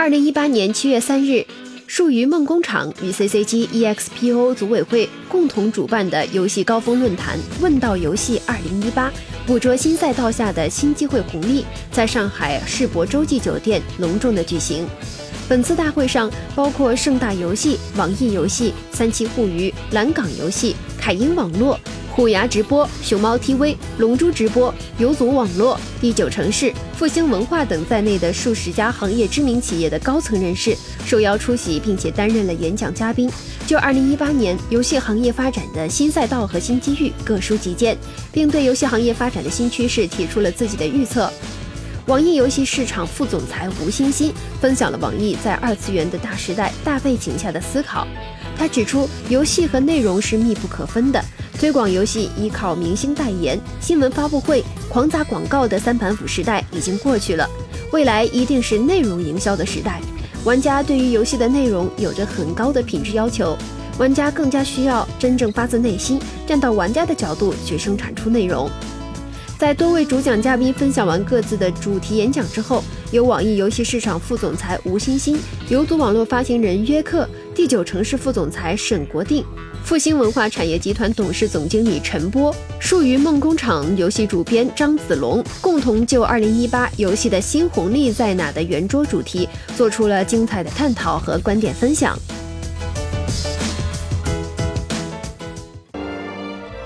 二零一八年七月三日，数娱梦工厂与 CCG EXPO 组委会共同主办的游戏高峰论坛“问道游戏二零一八”，捕捉新赛道下的新机会红利，在上海世博洲际酒店隆重的举行。本次大会上，包括盛大游戏、网易游戏、三七互娱、蓝港游戏、凯英网络。虎牙直播、熊猫 TV、龙珠直播、游族网络、第九城市、复兴文化等在内的数十家行业知名企业的高层人士受邀出席，并且担任了演讲嘉宾，就2018年游戏行业发展的新赛道和新机遇各抒己见，并对游戏行业发展的新趋势提出了自己的预测。网易游戏市场副总裁吴欣欣分享了网易在二次元的大时代大背景下的思考。他指出，游戏和内容是密不可分的。推广游戏依靠明星代言、新闻发布会、狂砸广告的三板斧时代已经过去了，未来一定是内容营销的时代。玩家对于游戏的内容有着很高的品质要求，玩家更加需要真正发自内心站到玩家的角度去生产出内容。在多位主讲嘉宾分享完各自的主题演讲之后，由网易游戏市场副总裁吴欣欣、游族网络发行人约克、第九城市副总裁沈国定。复兴文化产业集团董事总经理陈波、数于梦工厂游戏主编张子龙共同就2018游戏的新红利在哪的圆桌主题做出了精彩的探讨和观点分享。